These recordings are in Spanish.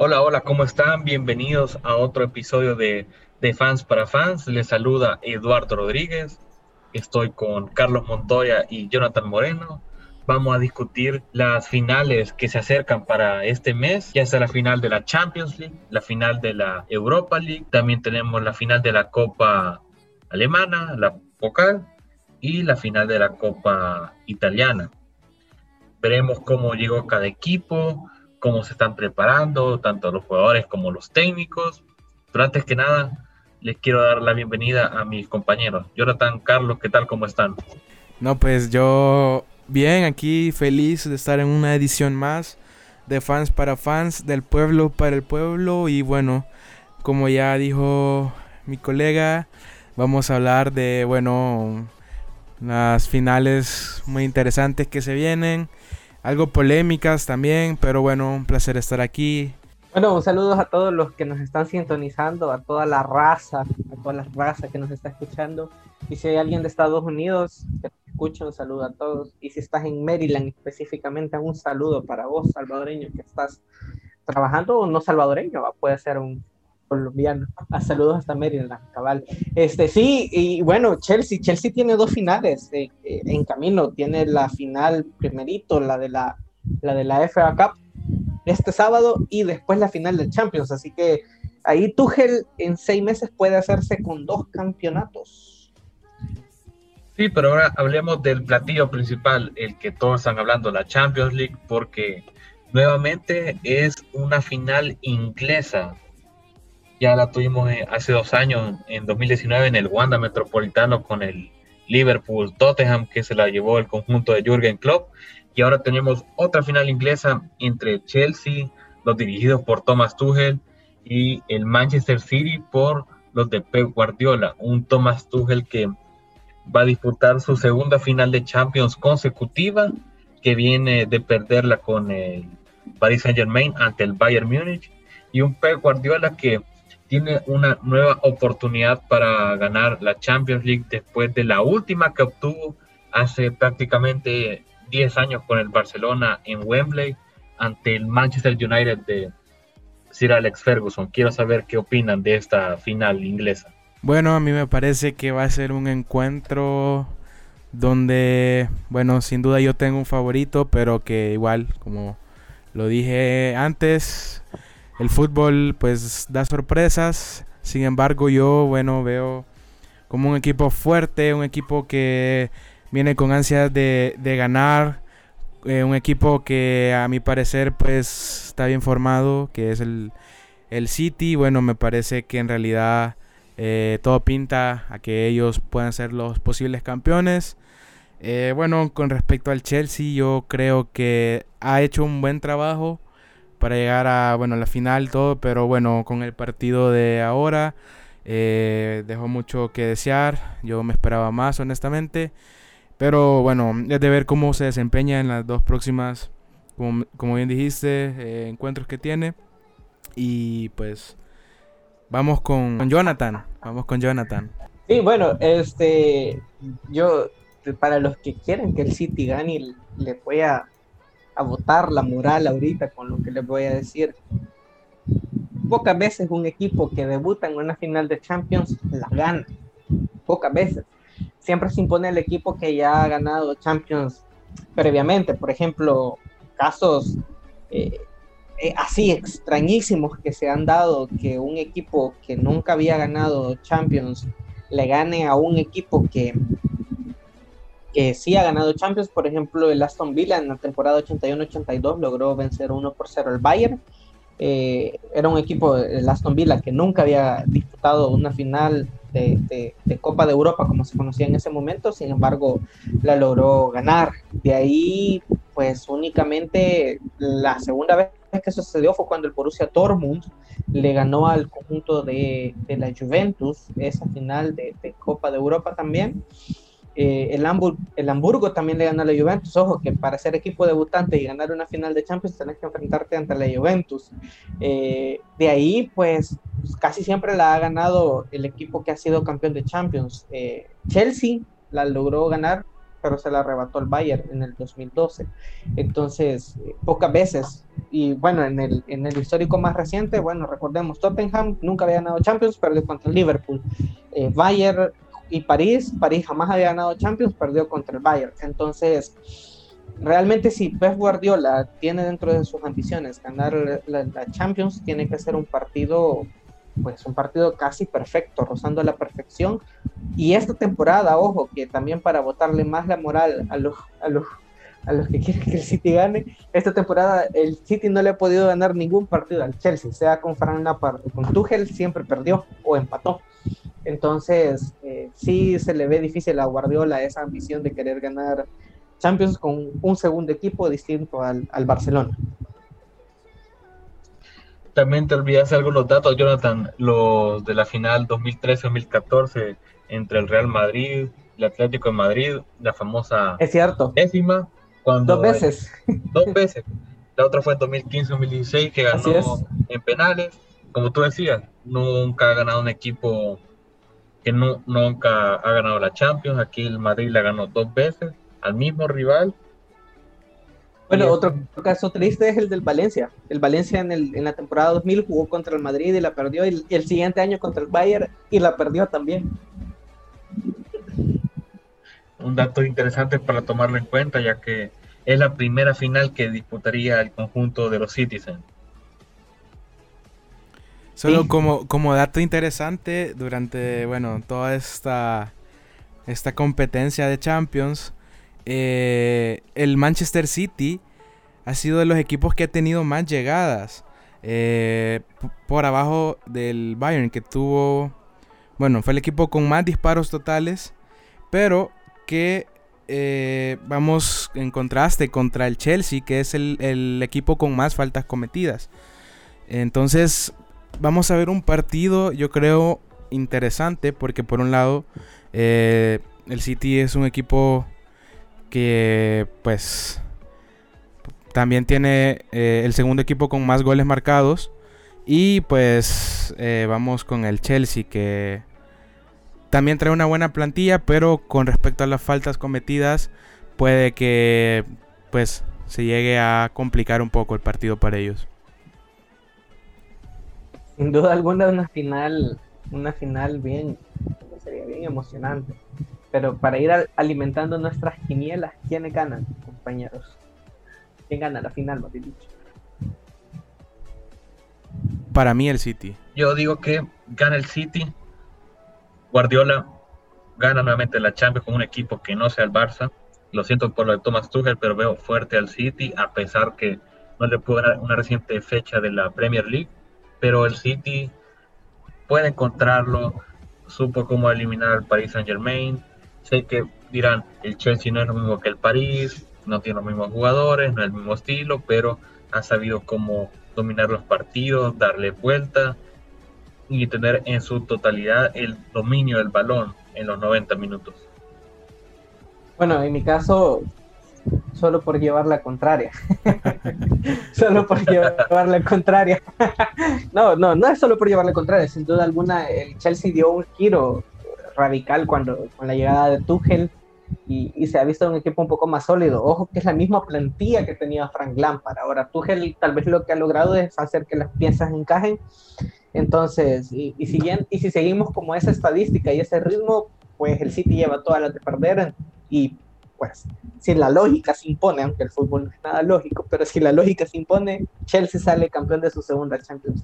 Hola, hola, ¿cómo están? Bienvenidos a otro episodio de, de Fans para Fans. Les saluda Eduardo Rodríguez. Estoy con Carlos Montoya y Jonathan Moreno. Vamos a discutir las finales que se acercan para este mes, ya sea la final de la Champions League, la final de la Europa League, también tenemos la final de la Copa Alemana, la Pokal y la final de la Copa Italiana. Veremos cómo llegó cada equipo, cómo se están preparando, tanto los jugadores como los técnicos. Pero antes que nada, les quiero dar la bienvenida a mis compañeros. Jonathan, Carlos, ¿qué tal? ¿Cómo están? No, pues yo bien, aquí feliz de estar en una edición más de fans para fans, del pueblo para el pueblo. Y bueno, como ya dijo mi colega, vamos a hablar de, bueno, las finales muy interesantes que se vienen algo polémicas también, pero bueno, un placer estar aquí. Bueno, un saludo a todos los que nos están sintonizando, a toda la raza, a toda la raza que nos está escuchando. Y si hay alguien de Estados Unidos que escucha, un saludo a todos. Y si estás en Maryland específicamente, un saludo para vos, salvadoreño, que estás trabajando, o no salvadoreño, puede ser un colombiano. A ah, saludos hasta Maryland, cabal. Este, sí, y bueno, Chelsea, Chelsea tiene dos finales eh, eh, en camino. Tiene la final primerito, la de la, la de la FA Cup este sábado y después la final del Champions. Así que ahí Tuchel en seis meses puede hacerse con dos campeonatos. Sí, pero ahora hablemos del platillo principal, el que todos están hablando, la Champions League, porque nuevamente es una final inglesa ya la tuvimos eh, hace dos años, en 2019, en el Wanda Metropolitano con el Liverpool Tottenham, que se la llevó el conjunto de Jürgen Klopp. Y ahora tenemos otra final inglesa entre Chelsea, los dirigidos por Thomas Tuchel, y el Manchester City por los de Pep Guardiola. Un Thomas Tuchel que va a disputar su segunda final de Champions consecutiva, que viene de perderla con el Paris Saint Germain ante el Bayern Múnich. Y un Pep Guardiola que tiene una nueva oportunidad para ganar la Champions League después de la última que obtuvo hace prácticamente 10 años con el Barcelona en Wembley ante el Manchester United de Sir Alex Ferguson. Quiero saber qué opinan de esta final inglesa. Bueno, a mí me parece que va a ser un encuentro donde, bueno, sin duda yo tengo un favorito, pero que igual, como lo dije antes, el fútbol pues da sorpresas. Sin embargo, yo, bueno, veo como un equipo fuerte, un equipo que viene con ansias de, ganar, eh, un equipo que a mi parecer pues está bien formado, que es el, el City. Bueno, me parece que en realidad eh, todo pinta a que ellos puedan ser los posibles campeones. Eh, bueno, con respecto al Chelsea, yo creo que ha hecho un buen trabajo para llegar a bueno la final todo pero bueno con el partido de ahora eh, dejó mucho que desear yo me esperaba más honestamente pero bueno es de ver cómo se desempeña en las dos próximas como, bien dijiste eh, encuentros que tiene y pues vamos con Jonathan vamos con Jonathan. Sí bueno este yo para los que quieren que el City gane le voy a a votar la moral ahorita con lo que les voy a decir. Pocas veces un equipo que debuta en una final de Champions la gana. Pocas veces. Siempre se impone el equipo que ya ha ganado Champions previamente. Por ejemplo, casos eh, eh, así extrañísimos que se han dado que un equipo que nunca había ganado Champions le gane a un equipo que que sí ha ganado Champions, por ejemplo, el Aston Villa en la temporada 81-82 logró vencer 1 por 0 al Bayern. Eh, era un equipo, el Aston Villa, que nunca había disputado una final de, Copa de Europa como se conocía en ese momento, sin embargo, la logró ganar. De ahí, pues únicamente la segunda vez que sucedió fue cuando el Borussia Dortmund le ganó al conjunto de, la Juventus esa final de, de Copa de Europa también. Eh, el, el, Hamburgo también le ganó a la Juventus. Ojo, que para ser equipo debutante y ganar una final de Champions tenés que enfrentarte ante la Juventus. Eh, de ahí, pues, casi siempre la ha ganado el equipo que ha sido campeón de Champions. Eh, Chelsea la logró ganar pero se la arrebató el Bayern en el 2012. Entonces, pocas veces, y bueno, en el, en el histórico más reciente, bueno, recordemos, Tottenham nunca había ganado Champions, perdió contra el Liverpool. Bayern y París, París jamás había ganado Champions, perdió contra el Bayern. Entonces, realmente si Pep Guardiola tiene dentro de sus ambiciones ganar la, Champions, tiene que ser un partido pues un partido casi perfecto, rozando la perfección. Y esta temporada, ojo, que también para botarle más la moral a los, a los, a los que quieren que el City gane, esta temporada el City no le ha podido ganar ningún partido al Chelsea, sea con Fran Lampard o con Tuchel, siempre perdió o empató. Entonces, eh, sí se le ve difícil a Guardiola esa ambición de querer ganar Champions con un segundo equipo distinto al, al Barcelona también te olvidas algunos datos, Jonathan, los de la final 2013-2014 entre el Real Madrid, el Atlético de Madrid, la famosa es cierto. décima. Cuando dos veces. dos veces. La otra fue en 2015-2016 que ganó en penales. Como tú decías, nunca ha ganado un equipo que no, nunca ha ganado la Champions. Aquí el Madrid la ganó dos veces al mismo rival bueno, otro caso triste es el del Valencia. El Valencia en, el, en la temporada 2000 jugó contra el Madrid y la perdió, y el, siguiente año contra el Bayern y la perdió también. Un dato interesante para tomarlo en cuenta, ya que es la primera final que disputaría el conjunto de los Citizens. Solo como, como dato interesante, durante bueno, toda esta, esta competencia de Champions, eh, el Manchester City ha sido de los equipos que ha tenido más llegadas. Eh, por abajo del Bayern, que tuvo, bueno, fue el equipo con más disparos totales, pero que eh, vamos en contraste contra el Chelsea, que es el, equipo con más faltas cometidas. Entonces, vamos a ver un partido, yo creo, interesante, porque por un lado, el City es un equipo que pues también tiene eh, el segundo equipo con más goles marcados. Y pues eh, vamos con el Chelsea que también trae una buena plantilla, pero con respecto a las faltas cometidas puede que pues se llegue a complicar un poco el partido para ellos. Sin duda alguna una final, una final bien, sería bien emocionante. Pero para ir alimentando nuestras quinielas, ¿quiénes ganan, compañeros? ¿Quién gana la final, más dicho? Para mí el City. Yo digo que gana el City. Guardiola gana nuevamente la Champions con un equipo que no sea el Barça. Lo siento por lo de Thomas Tuchel, pero veo fuerte al City, a pesar que no le puedo dar una reciente fecha de la Premier League. Pero el City puede encontrarlo, supo cómo eliminar al Paris Saint Germain, Sé que dirán, el Chelsea no es lo mismo que el París, no tiene los mismos jugadores, no es el mismo estilo, pero ha sabido cómo dominar los partidos, darle vuelta y tener en su totalidad el dominio del balón en los 90 minutos. Bueno, en mi caso, solo por llevar la contraria. solo por llevar la contraria. no, no, no es solo por llevar la contraria. Sin duda alguna, el Chelsea dio un giro radical cuando con la llegada de Tuchel y, se ha visto un equipo un poco más sólido. Ojo que es la misma plantilla que tenía Frank Lampard. Ahora Tuchel tal vez lo que ha logrado es hacer que las piezas encajen. Entonces, y, y, si, y si seguimos como esa estadística y ese ritmo, pues el City lleva todas las de perder y pues si la lógica se impone, aunque el fútbol no es nada lógico, pero si la lógica se impone, Chelsea sale campeón de su segunda Champions.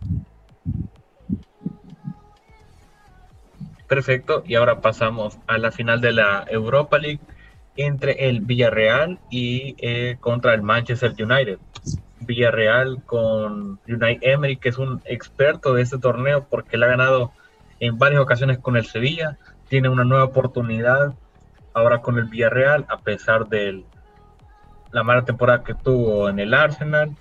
Perfecto, y ahora pasamos a la final de la Europa League entre el Villarreal y eh, contra el Manchester United. Villarreal con Unai Emery, que es un experto de este torneo porque le ha ganado en varias ocasiones con el Sevilla. Tiene una nueva oportunidad ahora con el Villarreal, a pesar de la mala temporada que tuvo en el Arsenal.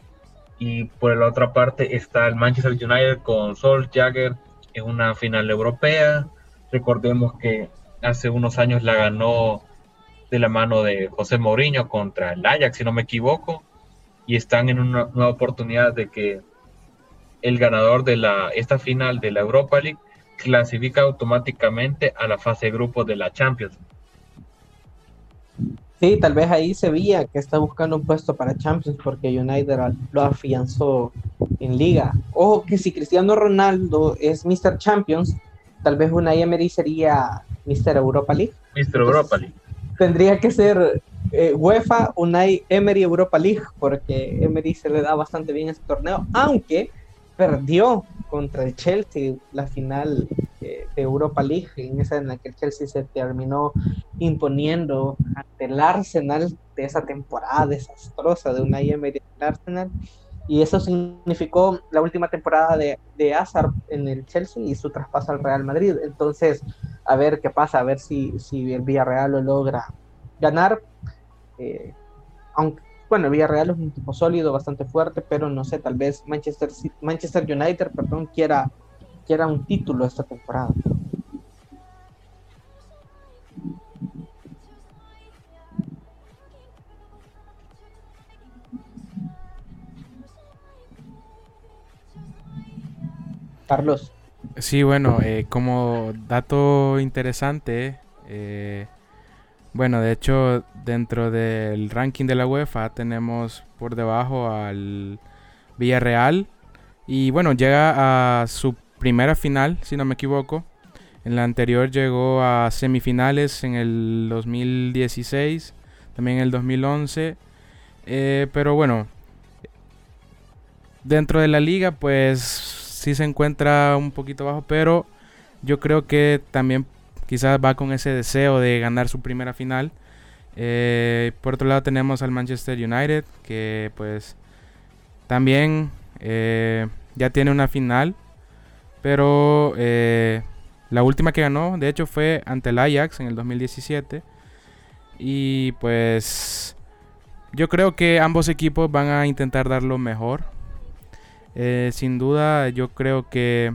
Y por la otra parte está el Manchester United con Sol Jagger en una final europea. Recordemos que hace unos años la ganó de la mano de José Mourinho contra el Ajax, si no me equivoco, y están en una nueva oportunidad de que el ganador de la, esta final de la Europa League clasifica automáticamente a la fase de grupos de la Champions. Sí, tal vez ahí se veía que está buscando un puesto para Champions porque United lo afianzó en liga. Ojo que si Cristiano Ronaldo es Mr. Champions, tal vez una Emery sería Mr. Europa League. Mr. Europa League. Tendría que ser eh, UEFA, Unai Emery Europa League, porque Emery se le da bastante bien ese torneo, aunque perdió contra el Chelsea la final Europa League, en esa en la que el Chelsea se terminó imponiendo ante el Arsenal de esa temporada desastrosa de una Emery en el Arsenal. Y eso significó la última temporada de, de Hazard en el Chelsea y su traspaso al Real Madrid. Entonces, a ver qué pasa, a ver si, si el Villarreal lo logra ganar. Eh, aunque bueno, el Villarreal es un equipo sólido, bastante fuerte, pero no sé, tal vez Manchester, Manchester United, perdón, quiera, quiera un título esta temporada. Carlos. Sí, bueno, eh, como dato interesante, eh, bueno, de hecho, dentro del ranking de la UEFA tenemos por debajo al Villarreal. Y bueno, llega a su primera final, si no me equivoco. En la anterior llegó a semifinales en el 2016, también en el 2011. Eh, pero bueno, dentro de la liga pues sí se encuentra un poquito bajo, pero yo creo que también quizás va con ese deseo de ganar su primera final. Eh, por otro lado tenemos al Manchester United, que pues también eh, ya tiene una final, pero eh, la última que ganó, de hecho, fue ante el Ajax en el 2017. Y pues yo creo que ambos equipos van a intentar dar lo mejor. sin duda, yo creo que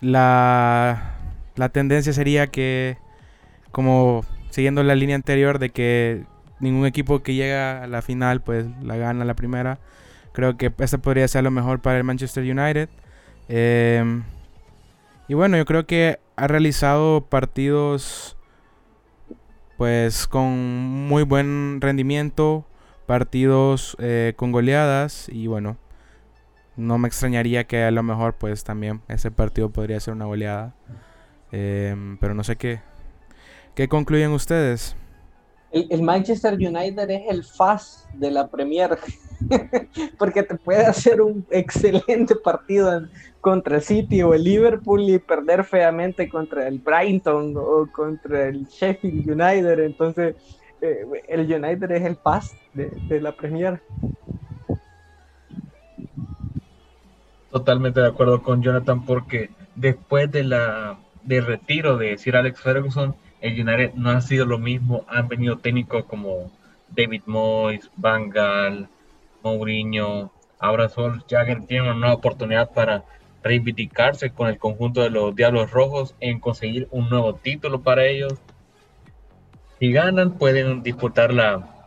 la la tendencia sería que, como siguiendo la línea anterior de que ningún equipo que llega a la final pues la gana la primera, creo que esta podría ser lo mejor para el Manchester United. Em, y bueno, yo creo que ha realizado partidos pues con muy buen rendimiento, partidos eh, con goleadas y bueno, no me extrañaría que a lo mejor pues también ese partido podría ser una goleada. Em, pero no sé qué. ¿Qué concluyen ustedes? El, Manchester United es el FAS de la Premier. Porque te puede hacer un excelente partido contra el City o el Liverpool y perder feamente contra el Brighton o contra el Sheffield United. Entonces, eh, el United es el FAS de, de la Premier. Totalmente de acuerdo con Jonathan porque después de la de retiro de Sir Alex Ferguson, el United no ha sido lo mismo. Han venido técnicos como David Moyes, Van Gaal, Mourinho. Ahora Sol Jagger tiene una nueva oportunidad para reivindicarse con el conjunto de los Diablos Rojos en conseguir un nuevo título para ellos. Si ganan, pueden disputar la,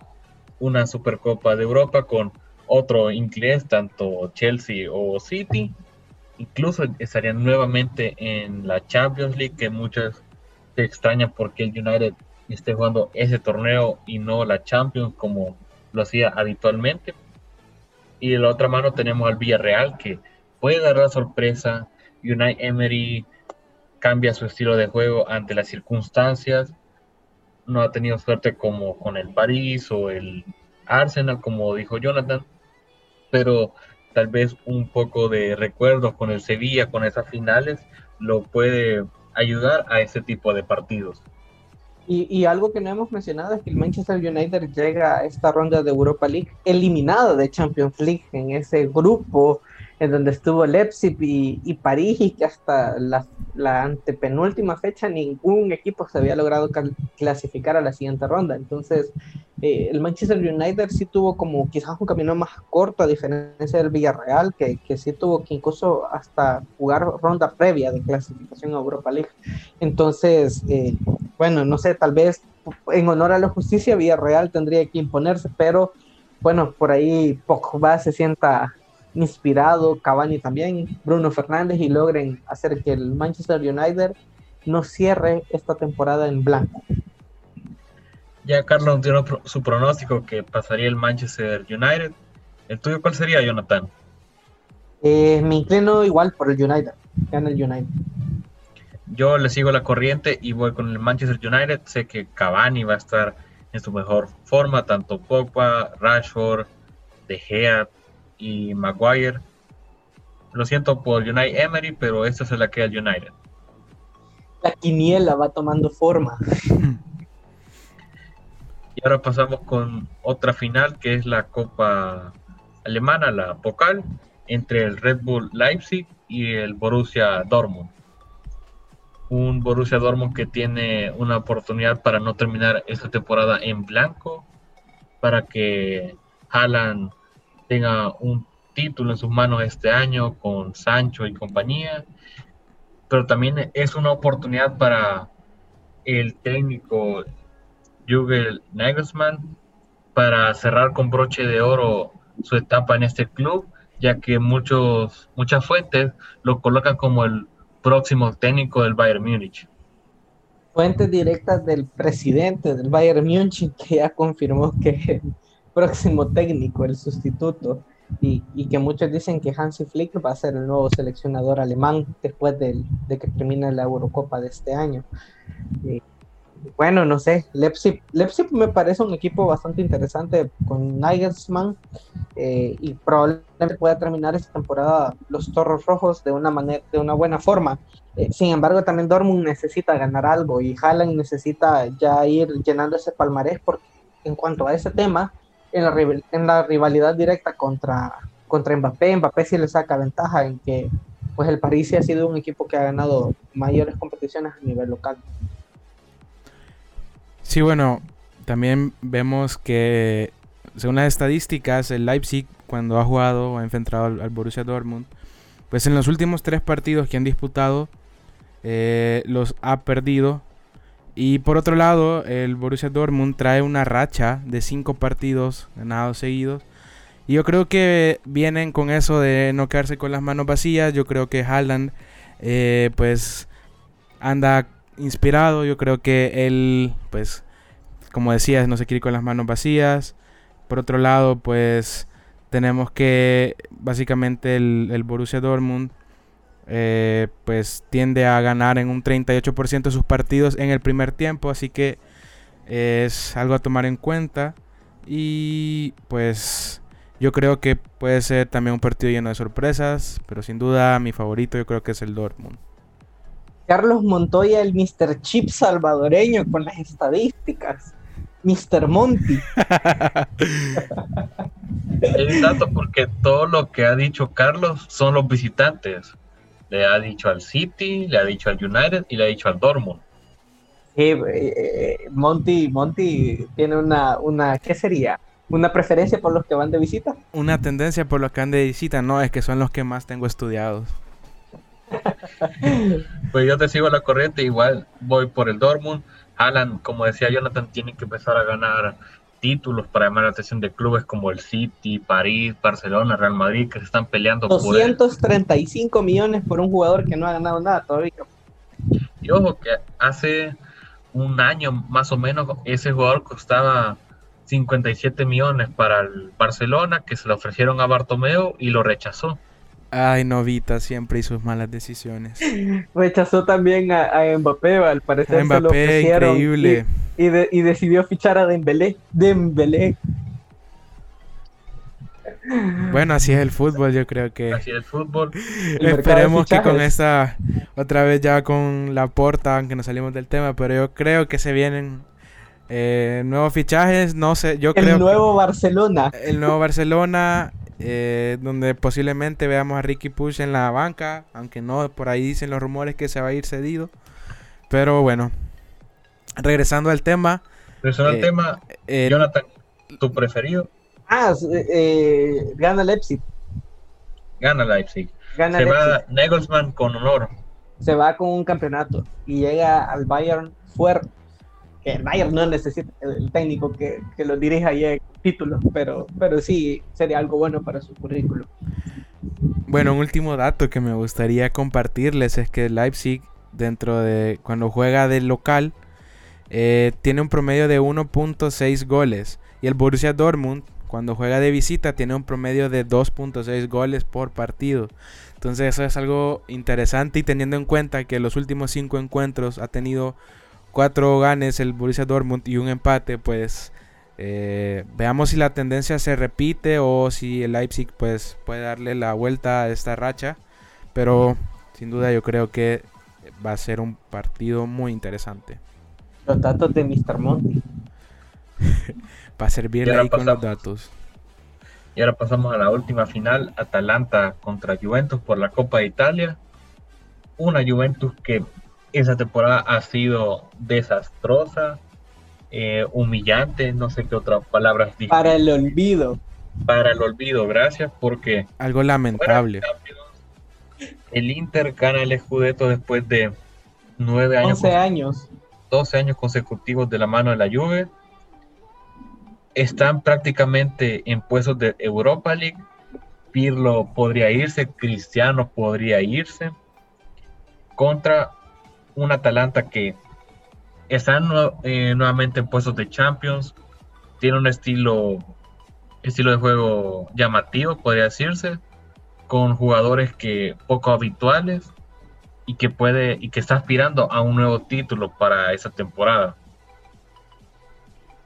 una Supercopa de Europa con otro inglés, tanto Chelsea o City incluso estarían nuevamente en la Champions League, que muchos se extrañan porque el United esté jugando ese torneo y no la Champions como lo hacía habitualmente. Y de la otra mano tenemos al Villarreal que puede dar la sorpresa. United Emery cambia su estilo de juego ante las circunstancias. No ha tenido suerte como con el París o el Arsenal, como dijo Jonathan. Pero tal vez un poco de recuerdos con el Sevilla, con esas finales, lo puede ayudar a ese tipo de partidos. Y, algo que no hemos mencionado es que el Manchester United llega a esta ronda de Europa League eliminado de Champions League en ese grupo en donde estuvo Leipzig y, París y que hasta la, antepenúltima fecha ningún equipo se había logrado clasificar a la siguiente ronda. Entonces, eh, el Manchester United sí tuvo como quizás un camino más corto a diferencia del Villarreal, que, que sí tuvo que incluso hasta jugar ronda previa de clasificación a Europa League. Entonces, eh, bueno, no sé, tal vez en honor a la justicia, Villarreal tendría que imponerse, pero bueno, por ahí Pogba se sienta inspirado, Cavani también, Bruno Fernández, y logren hacer que el Manchester United no cierre esta temporada en blanco. Ya Carlos dio su pronóstico que pasaría el Manchester United. ¿El tuyo cuál sería, Jonathan? Eh, me inclino igual por el United. Gana el United. Yo le sigo la corriente y voy con el Manchester United. Sé que Cavani va a estar en su mejor forma, tanto Pogba, Rashford, De Gea y Maguire. Lo siento por United Emery, pero esta se la queda el United. La quiniela va tomando forma. Y ahora pasamos con otra final que es la Copa Alemana, la Pokal, entre el Red Bull Leipzig y el Borussia Dortmund. Un Borussia Dortmund que tiene una oportunidad para no terminar esta temporada en blanco, para que Haaland tenga un título en sus manos este año con Sancho y compañía, pero también es una oportunidad para el técnico Jürgen Nagelsmann para cerrar con broche de oro su etapa en este club, ya que muchos, muchas fuentes lo colocan como el próximo técnico del Bayern Múnich. Fuentes directas del presidente del Bayern Múnich que ya confirmó que próximo técnico, el sustituto, y, que muchos dicen que Hansi Flick va a ser el nuevo seleccionador alemán después de, que termine la Eurocopa de este año. Eh, bueno, no sé, Leipzig, Leipzig me parece un equipo bastante interesante con Nagelsmann eh, y probablemente pueda terminar esta temporada los Torros Rojos de una manera, de una buena forma. Eh, sin embargo, también Dortmund necesita ganar algo y Haaland necesita ya ir llenando ese palmarés porque en cuanto a ese tema, en la, en la rivalidad directa contra, contra Mbappé, Mbappé sí le saca ventaja en que pues el París sí ha sido un equipo que ha ganado mayores competiciones a nivel local. Sí, bueno, también vemos que según las estadísticas, el Leipzig cuando ha jugado o ha enfrentado al, Borussia Dortmund, pues en los últimos tres partidos que han disputado, eh, los ha perdido. Y por otro lado, el Borussia Dortmund trae una racha de cinco partidos ganados seguidos. Y yo creo que vienen con eso de no quedarse con las manos vacías. Yo creo que Haaland, eh, pues, anda inspirado. Yo creo que él, pues, como decías, no se quiere con las manos vacías. Por otro lado, pues tenemos que básicamente el, el Borussia Dortmund eh, pues tiende a ganar en un 38% de sus partidos en el primer tiempo. Así que es algo a tomar en cuenta. Y pues yo creo que puede ser también un partido lleno de sorpresas. Pero sin duda mi favorito yo creo que es el Dortmund. Carlos Montoya, el Mr. Chip salvadoreño con las estadísticas. Mr. Monty. es dato porque todo lo que ha dicho Carlos son los visitantes. Le ha dicho al City, le ha dicho al United y le ha dicho al Dortmund. Sí, eh, Monty, Monty tiene una, una, ¿qué sería? ¿Una preferencia por los que van de visita? Una tendencia por los que van de visita, no, es que son los que más tengo estudiados. pues yo te sigo la corriente, igual voy por el Dortmund. Alan, como decía Jonathan, tiene que empezar a ganar títulos para llamar la atención de clubes como el City, París, Barcelona, Real Madrid, que se están peleando 235 millones por un jugador que no ha ganado nada todavía. Y ojo que hace un año más o menos ese jugador costaba 57 millones para el Barcelona, que se lo ofrecieron a Bartomeu y lo rechazó. Ay, Novita siempre y sus malas decisiones. Rechazó también a, Mbappé, al parecer. Mbappé, increíble. Y, decidió fichar a Dembélé. Dembélé. Bueno, así es el fútbol, yo creo que. Así es el fútbol. Esperemos que con esta, otra vez ya con la porta, aunque nos salimos del tema, pero yo creo que se vienen eh, nuevos fichajes, no sé, yo creo. El nuevo Barcelona. El nuevo Barcelona, eh, donde posiblemente veamos a Ricky Push en la banca, aunque no, por ahí dicen los rumores que se va a ir cedido. Pero bueno, regresando al tema. Regresando al eh, tema, eh, Jonathan, ¿tu preferido? Ah, gana Leipzig. Gana Leipzig. se va Nagelsmann con honor. Se va con un campeonato y llega al Bayern fuerte que el Bayern no necesita el técnico que, que lo dirija y el títulos, pero, pero sí sería algo bueno para su currículum. Bueno, un último dato que me gustaría compartirles es que Leipzig, dentro de cuando juega de local, eh, tiene un promedio de 1.6 goles. Y el Borussia Dortmund, cuando juega de visita, tiene un promedio de 2.6 goles por partido. Entonces eso es algo interesante y teniendo en cuenta que los últimos 5 encuentros ha tenido 4 ganes el Borussia Dortmund y un empate, pues eh, veamos si la tendencia se repite o si el Leipzig pues puede darle la vuelta a esta racha. Pero sin duda yo creo que va a ser un partido muy interesante. Los datos de Mr. Monty. va a servirle ahí con los datos. Y ahora pasamos a la última final, Atalanta contra Juventus por la Copa de Italia. Una Juventus que esa temporada ha sido desastrosa, eh, humillante, no sé qué otras palabras Para el olvido. Para el olvido, gracias, porque... Algo lamentable. El Inter gana el Scudetto después de nueve años. 12 años. 12 años consecutivos de la mano de la Juve. Están prácticamente en puestos de Europa League. Pirlo podría irse, Cristiano podría irse. Contra un Atalanta que están eh, nuevamente en puestos de Champions. Tiene un estilo, estilo de juego llamativo, podría decirse, con jugadores que poco habituales y que puede y que está aspirando a un nuevo título para esa temporada.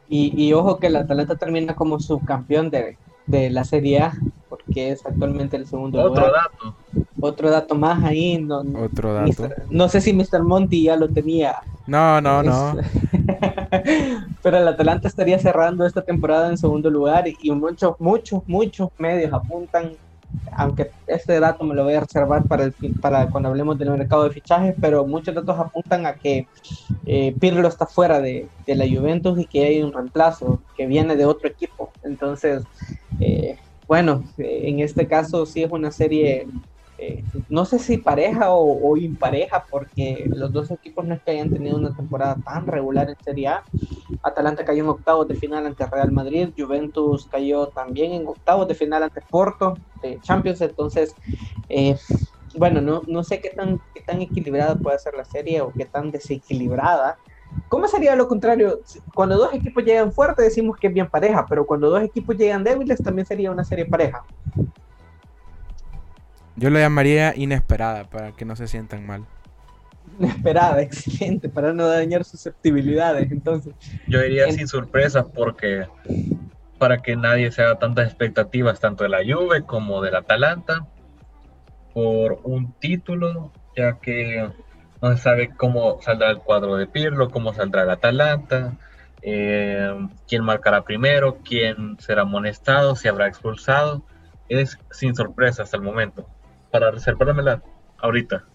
Y, ojo que el Atalanta termina como subcampeón de, de la Serie A, porque es actualmente el segundo Otro dato. Otro dato más ahí. No, Otro dato. no sé si Mr. Monty ya lo tenía. No, no, no. Pero el Atalanta estaría cerrando esta temporada en segundo lugar y muchos, muchos, muchos medios apuntan aunque este dato me lo voy a reservar para, el, para cuando hablemos del mercado de fichajes, pero muchos datos apuntan a que eh, Pirlo está fuera de, de, la Juventus y que hay un reemplazo que viene de otro equipo. Entonces, eh, bueno, en este caso sí es una serie eh, no sé si pareja o, impareja, porque los dos equipos no es que hayan tenido una temporada tan regular en Serie A. Atalanta cayó en octavos de final ante Real Madrid, Juventus cayó también en octavos de final ante Porto de Champions, entonces, eh, bueno, no, no sé qué tan, qué tan equilibrada puede ser la serie o qué tan desequilibrada. ¿Cómo sería lo contrario? Cuando dos equipos llegan fuertes decimos que es bien pareja, pero cuando dos equipos llegan débiles también sería una serie pareja. Yo lo llamaría inesperada para que no se sientan mal. Inesperada, excelente, para no dañar susceptibilidades, entonces. Yo diría sin sorpresas porque para que nadie se haga tantas expectativas tanto de la Juve como del Atalanta por un título, ya que no se sabe cómo saldrá el cuadro de Pirlo, cómo saldrá el Atalanta, eh, quién marcará primero, quién será amonestado, si habrá expulsado. Es sin sorpresa hasta el momento para reservármela ahorita.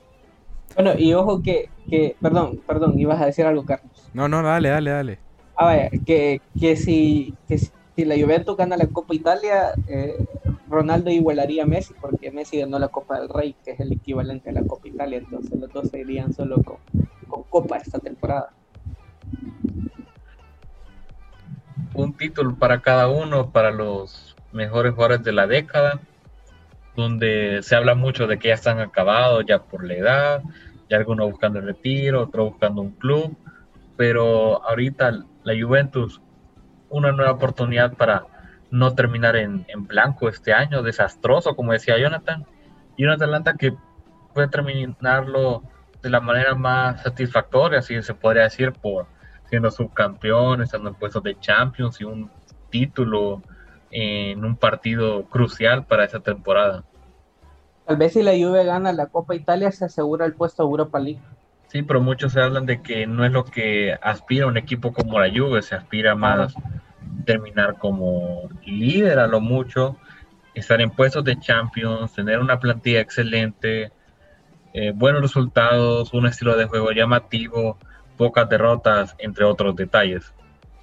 Bueno, y ojo que, que, perdón, perdón, ibas a decir algo, Carlos. No, no, dale, dale, dale. A ver, que, que, si, que si la Juventus gana la Copa Italia, eh, Ronaldo igualaría a Messi, porque Messi ganó la Copa del Rey, que es el equivalente a la Copa Italia, entonces los dos se solo con, con Copa esta temporada. Un título para cada uno, para los mejores jugadores de la década donde se habla mucho de que ya están acabados ya por la edad, ya algunos buscando el retiro, otros buscando un club, pero ahorita la Juventus, una nueva oportunidad para no terminar en, en blanco este año, desastroso, como decía Jonathan, y un Atalanta que puede terminarlo de la manera más satisfactoria, si se podría decir, por siendo subcampeón, estando en puestos de Champions y un título en un partido crucial para esa temporada. Tal vez si la Juve gana la Copa Italia se asegura el puesto a Europa League. Sí, pero muchos se hablan de que no es lo que aspira un equipo como la Juve, se aspira más terminar como líder a lo mucho, estar en puestos de Champions, tener una plantilla excelente, eh, buenos resultados, un estilo de juego llamativo, pocas derrotas, entre otros detalles.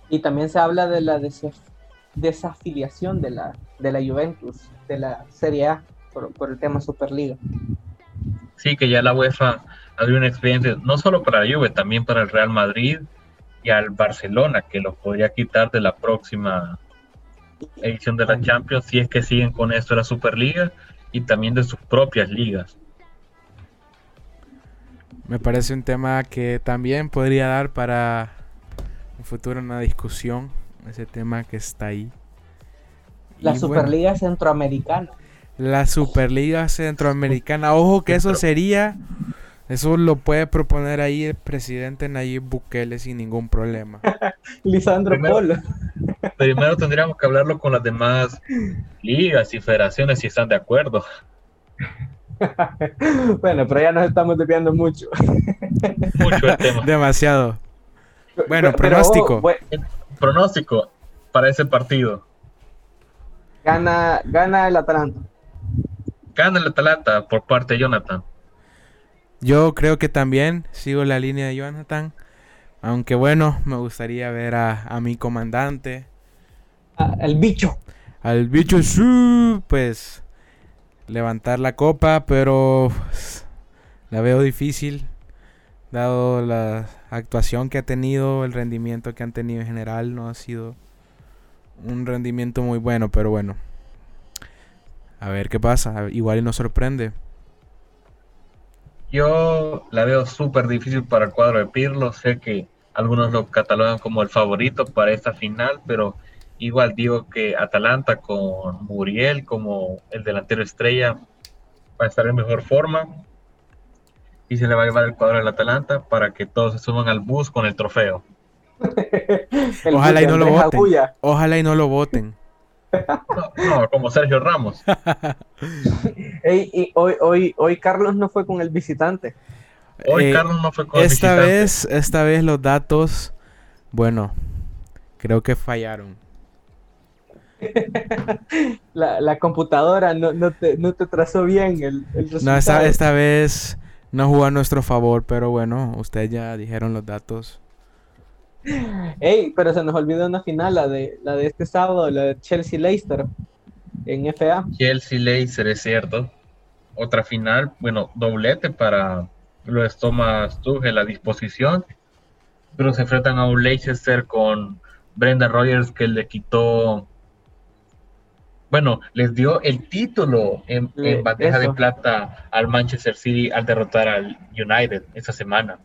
Y también se habla de la desafiliación de la, de la Juventus, de la Serie A por, el tema Superliga. Sí, que ya la UEFA abrió una experiencia no solo para la Juve, también para el Real Madrid y al Barcelona, que los podría quitar de la próxima edición de la Champions si es que siguen con esto de la Superliga y también de sus propias ligas. Me parece un tema que también podría dar para un futuro, una discusión, ese tema que está ahí. La Superliga Centroamericana. La Superliga Centroamericana. Ojo que eso sería. Eso lo puede proponer ahí el presidente Nayib Bukele sin ningún problema. Lisandro primero, Polo. primero tendríamos que hablarlo con las demás ligas y federaciones si están de acuerdo. bueno, pero ya nos estamos desviando mucho. mucho el tema. Demasiado. Bueno, pronóstico. Pronóstico para ese partido. Gana, gana el Atalanta. Gana el Atalanta por parte de Jonathan. Yo creo que también sigo la línea de Jonathan. Aunque bueno, me gustaría ver a, mi comandante. al bicho. Al bicho, pues levantar la copa, pero la veo difícil, dado la actuación que ha tenido, el rendimiento que han tenido en general, no ha sido un rendimiento muy bueno, pero bueno. A ver qué pasa, igual y nos sorprende. Yo la veo súper difícil para el cuadro de Pirlo, sé que algunos lo catalogan como el favorito para esta final, pero igual digo que Atalanta con Muriel como el delantero estrella va a estar en mejor forma y se le va a llevar el cuadro del Atalanta para que todos se suban al bus con el trofeo. Ojalá y no lo voten. Ojalá y no lo voten. No, como Sergio Ramos. y hoy, hoy, hoy Carlos no fue con el visitante. Hoy eh, Carlos no fue con el visitante. Vez, esta vez los datos, bueno, creo que fallaron. la, computadora no, no, te, no, te, trazó bien el, el resultado. No, esta, esta vez no jugó a nuestro favor, pero bueno, ustedes ya dijeron los datos. Ey, pero se nos olvidó una final, la de, la de este sábado, la de Chelsea-Leicester en FA. Chelsea-Leicester, es cierto. Otra final, bueno, doblete para los Thomas Tuchel a disposición, pero se enfrentan a un Leicester con Brenda Rogers que le quitó, bueno, les dio el título en, en bandeja de plata al Manchester City al derrotar al United esa semana.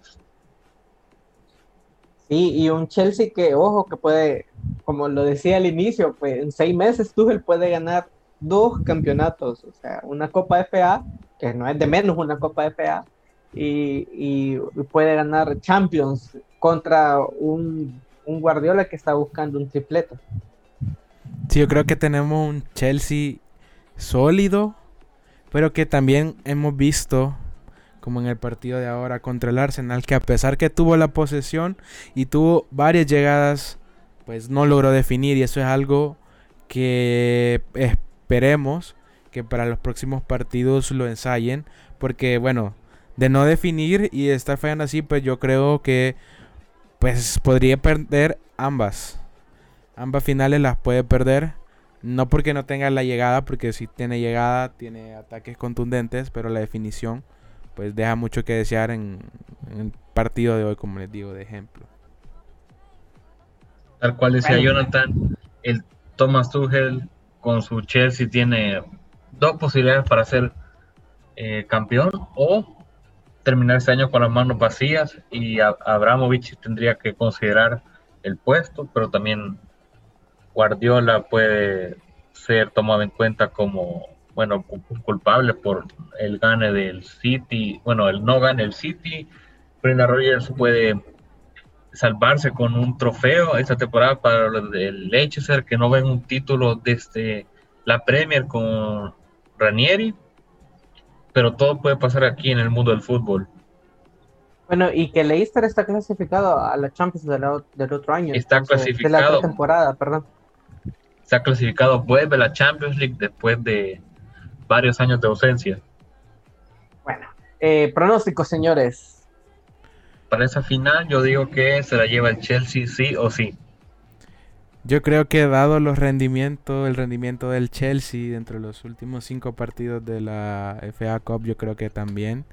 Sí, y un Chelsea que, ojo, que puede, como lo decía al inicio, pues en seis meses Tuchel puede ganar dos campeonatos, o sea, una Copa FA, que no es de menos una Copa FA, y, y puede ganar Champions contra un, un, Guardiola que está buscando un triplete. Sí, yo creo que tenemos un Chelsea sólido, pero que también hemos visto como en el partido de ahora contra el Arsenal, que a pesar que tuvo la posesión y tuvo varias llegadas, pues no logró definir y eso es algo que esperemos que para los próximos partidos lo ensayen, porque bueno, de no definir y estar fallando así, pues yo creo que pues podría perder ambas. Ambas finales las puede perder. No porque no tenga la llegada, porque si tiene llegada, tiene ataques contundentes, pero la definición pues deja mucho que desear en, el partido de hoy, como les digo, de ejemplo. Tal cual decía Jonathan, el Thomas Tuchel con su Chelsea tiene dos posibilidades para ser eh, campeón o terminar este año con las manos vacías y Abramovich tendría que considerar el puesto, pero también Guardiola puede ser tomado en cuenta como bueno, culpable por el gane del City, bueno, el no gane el City. Brenda Rogers puede salvarse con un trofeo esta temporada para el Leicester, que no ven un título desde la Premier con Ranieri, pero todo puede pasar aquí en el mundo del fútbol. Bueno, y que Leicester está clasificado a la Champions del, otro año. Está clasificado. De la temporada, perdón. Está clasificado, vuelve a la Champions League después de varios años de ausencia. Bueno, eh, pronósticos, señores. Para esa final yo digo que se la lleva el Chelsea sí o sí. Yo creo que dado los rendimientos, el rendimiento del Chelsea dentro de los últimos cinco partidos de la FA Cup, yo creo que también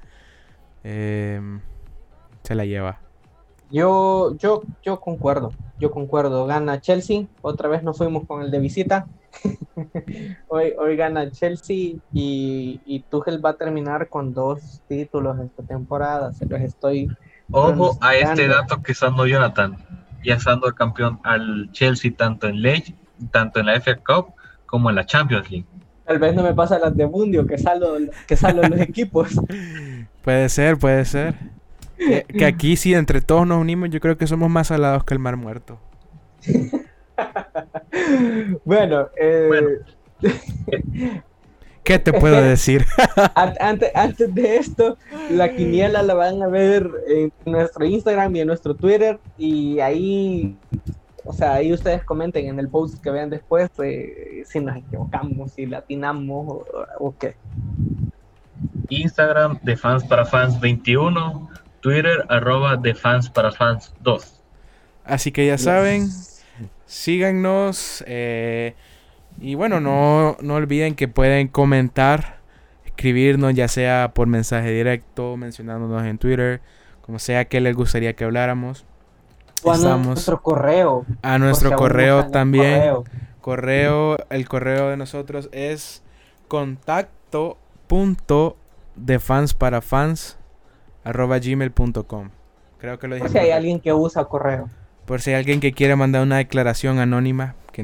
eh, se la lleva. Yo, yo, yo concuerdo, yo concuerdo. Gana Chelsea, otra vez nos fuimos con el de visita. Hoy, hoy gana Chelsea y, y Tuchel va a terminar con dos títulos esta temporada. Se los estoy. Ojo a este dato que está dando Jonathan. ya estando el campeón al Chelsea tanto en League, tanto en la FA Cup como en la Champions League. Tal vez no me pasa las de Bundio, que salgo, que salgo los equipos. Puede ser, puede ser. Que, aquí sí, entre todos nos unimos, yo creo que somos más salados que el mar muerto. bueno, eh... ¿Qué te puedo decir? antes, antes de esto, la quiniela la van a ver en nuestro Instagram y en nuestro Twitter. Y ahí o sea, ahí ustedes comenten en el post que vean después eh, si nos equivocamos, si latinamos o, qué. Instagram de fans para fans 21, Twitter arroba de fans para fans 2. Así que ya saben, síganos eh, y bueno, no, no olviden que pueden comentar, escribirnos ya sea por mensaje directo, mencionándonos en Twitter, como sea que les gustaría que habláramos. O a nuestro correo. A nuestro correo también. Correo. el correo de nosotros es contacto punto de fans para fans arroba gmail.com. Creo que lo dije. Si hay alguien que usa correo. Por si hay alguien que quiere mandar una declaración anónima, que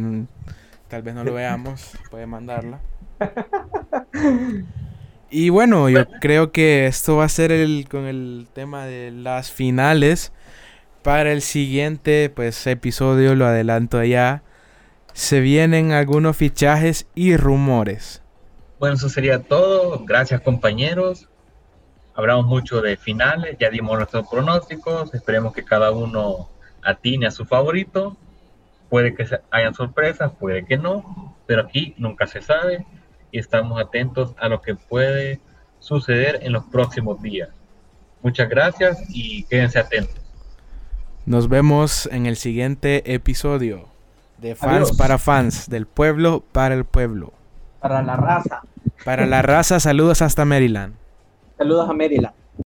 tal vez no lo veamos, puede mandarla. Y bueno, yo creo que esto va a ser el con el tema de las finales. Para el siguiente pues, episodio, lo adelanto ya, se vienen algunos fichajes y rumores. Bueno, eso sería todo. Gracias compañeros. Hablamos mucho de finales, ya dimos nuestros pronósticos. Esperemos que cada uno atine a su favorito. Puede que hayan sorpresas, puede que no, pero aquí nunca se sabe y estamos atentos a lo que puede suceder en los próximos días. Muchas gracias y quédense atentos. Nos vemos en el siguiente episodio de Fans para Fans, del pueblo para el pueblo. Para la raza. Para la raza, saludos hasta Maryland. Saludos a Maryland.